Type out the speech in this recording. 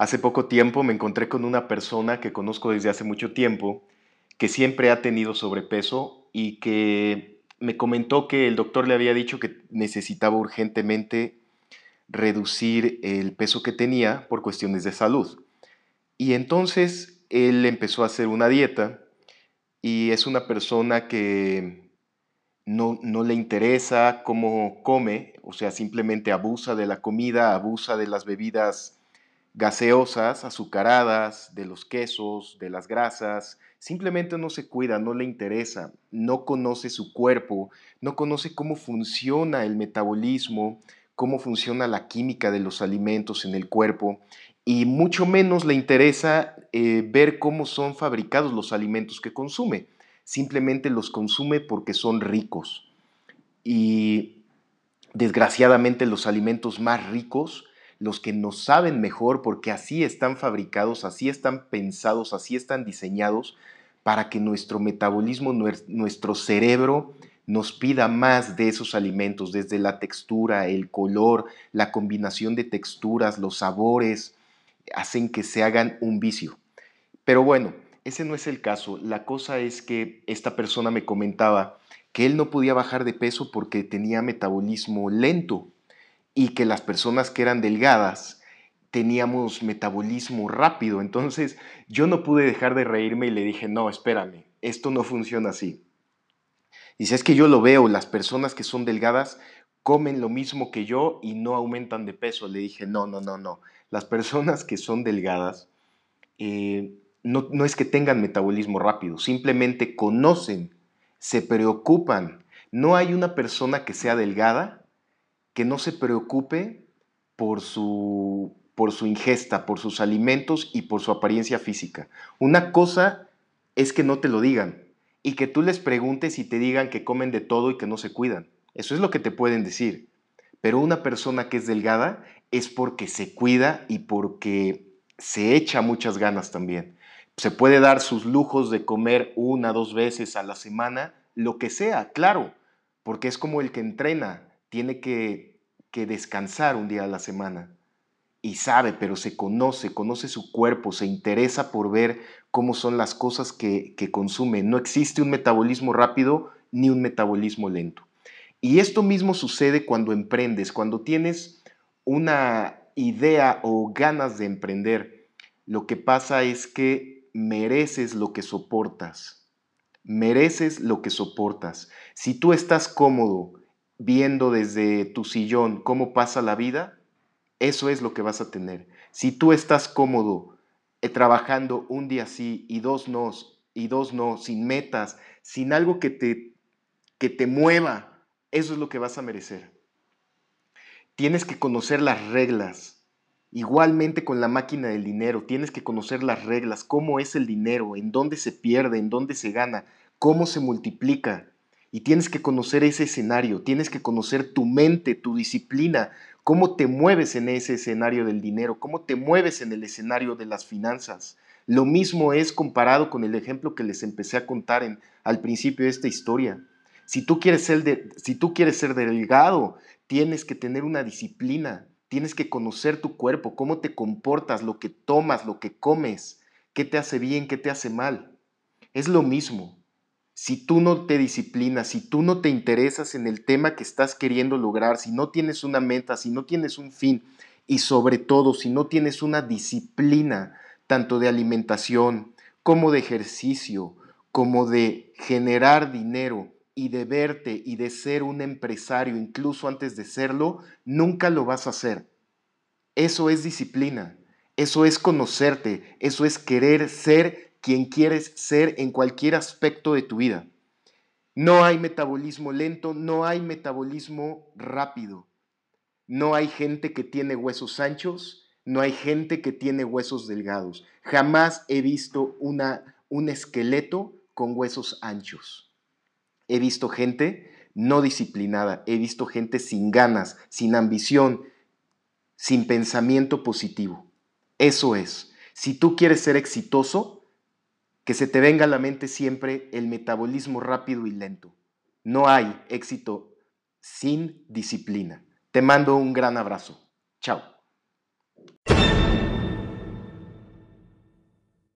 Hace poco tiempo me encontré con una persona que conozco desde hace mucho tiempo, que siempre ha tenido sobrepeso y que me comentó que el doctor le había dicho que necesitaba urgentemente reducir el peso que tenía por cuestiones de salud. Y entonces él empezó a hacer una dieta y es una persona que no, no, le interesa cómo come, o sea, simplemente abusa de la comida, abusa de las bebidas gaseosas, azucaradas, de los quesos, de las grasas, simplemente no se cuida, no le interesa, no conoce su cuerpo, no conoce cómo funciona el metabolismo, cómo funciona la química de los alimentos en el cuerpo y mucho menos le interesa eh, ver cómo son fabricados los alimentos que consume. Simplemente los consume porque son ricos. Y desgraciadamente los alimentos más ricos los que nos saben mejor porque así están fabricados, así están pensados, así están diseñados para que nuestro metabolismo, nuestro cerebro nos pida más de esos alimentos, desde la textura, el color, la combinación de texturas, los sabores, hacen que se hagan un vicio. Pero bueno, ese no es el caso. La cosa es que esta persona me comentaba que él no podía bajar de peso porque tenía metabolismo lento y que las personas que eran delgadas teníamos metabolismo rápido. Entonces yo no pude dejar de reírme y le dije, no, espérame, esto no funciona así. Y si es que yo lo veo, las personas que son delgadas comen lo mismo que yo y no aumentan de peso. Le dije, no, no, no, no. Las personas que son delgadas eh, no, no es que tengan metabolismo rápido, simplemente conocen, se preocupan. No hay una persona que sea delgada que no se preocupe por su, por su ingesta, por sus alimentos y por su apariencia física. Una cosa es que no te lo digan y que tú les preguntes y te digan que comen de todo y que no se cuidan. Eso es lo que te pueden decir. Pero una persona que es delgada es porque se cuida y porque se echa muchas ganas también. Se puede dar sus lujos de comer una, dos veces a la semana, lo que sea, claro, porque es como el que entrena tiene que, descansar un día a la semana. Y sabe, pero se conoce, conoce su cuerpo, se interesa por ver cómo son las cosas que, que consume. No existe un metabolismo rápido ni un metabolismo lento. Y esto mismo sucede cuando emprendes, cuando tienes una idea o ganas de emprender. Lo que pasa es que mereces lo que soportas. Mereces lo que soportas. Si tú estás cómodo viendo desde tu sillón cómo pasa la vida, eso es lo que vas a tener. Si tú estás cómodo eh, trabajando un día sí y dos no, y dos no, sin metas, sin algo que te, que te mueva, eso es lo que vas a merecer. Tienes que conocer las reglas. Igualmente con la máquina del dinero, tienes que conocer las reglas, cómo es el dinero, en dónde se pierde, en dónde se gana, cómo se multiplica. Y tienes que conocer ese escenario, tienes que conocer tu mente, tu disciplina, cómo te mueves en ese escenario del dinero, cómo te mueves en el escenario de las finanzas. Lo mismo es comparado con el ejemplo que les empecé a contar en, al principio de esta historia. Si tú, quieres ser si tú quieres ser delgado, tienes que tener una disciplina, tienes que conocer tu cuerpo, cómo te comportas, lo que tomas, lo que comes, qué te hace bien, qué te hace mal. Es lo mismo si tú no te disciplinas, si tú no te interesas en el tema que estás queriendo lograr, si no tienes una meta, si no tienes un fin y sobre todo si no tienes una disciplina tanto de alimentación como de ejercicio, como de generar dinero y de verte y de ser un empresario incluso antes de serlo, nunca lo vas a hacer. Eso es disciplina, eso es conocerte, eso es querer ser quien quieres ser en cualquier aspecto de tu vida. No hay metabolismo lento, no hay metabolismo rápido. No hay gente que tiene huesos anchos, no hay gente que tiene huesos delgados. Jamás he visto una, un esqueleto con huesos anchos. He visto gente no disciplinada, he visto gente sin ganas, sin ambición, sin pensamiento positivo. Eso es. Si tú quieres ser exitoso, que se te venga a la mente siempre el metabolismo rápido y lento. No hay éxito sin disciplina. Te mando un gran abrazo. Chao.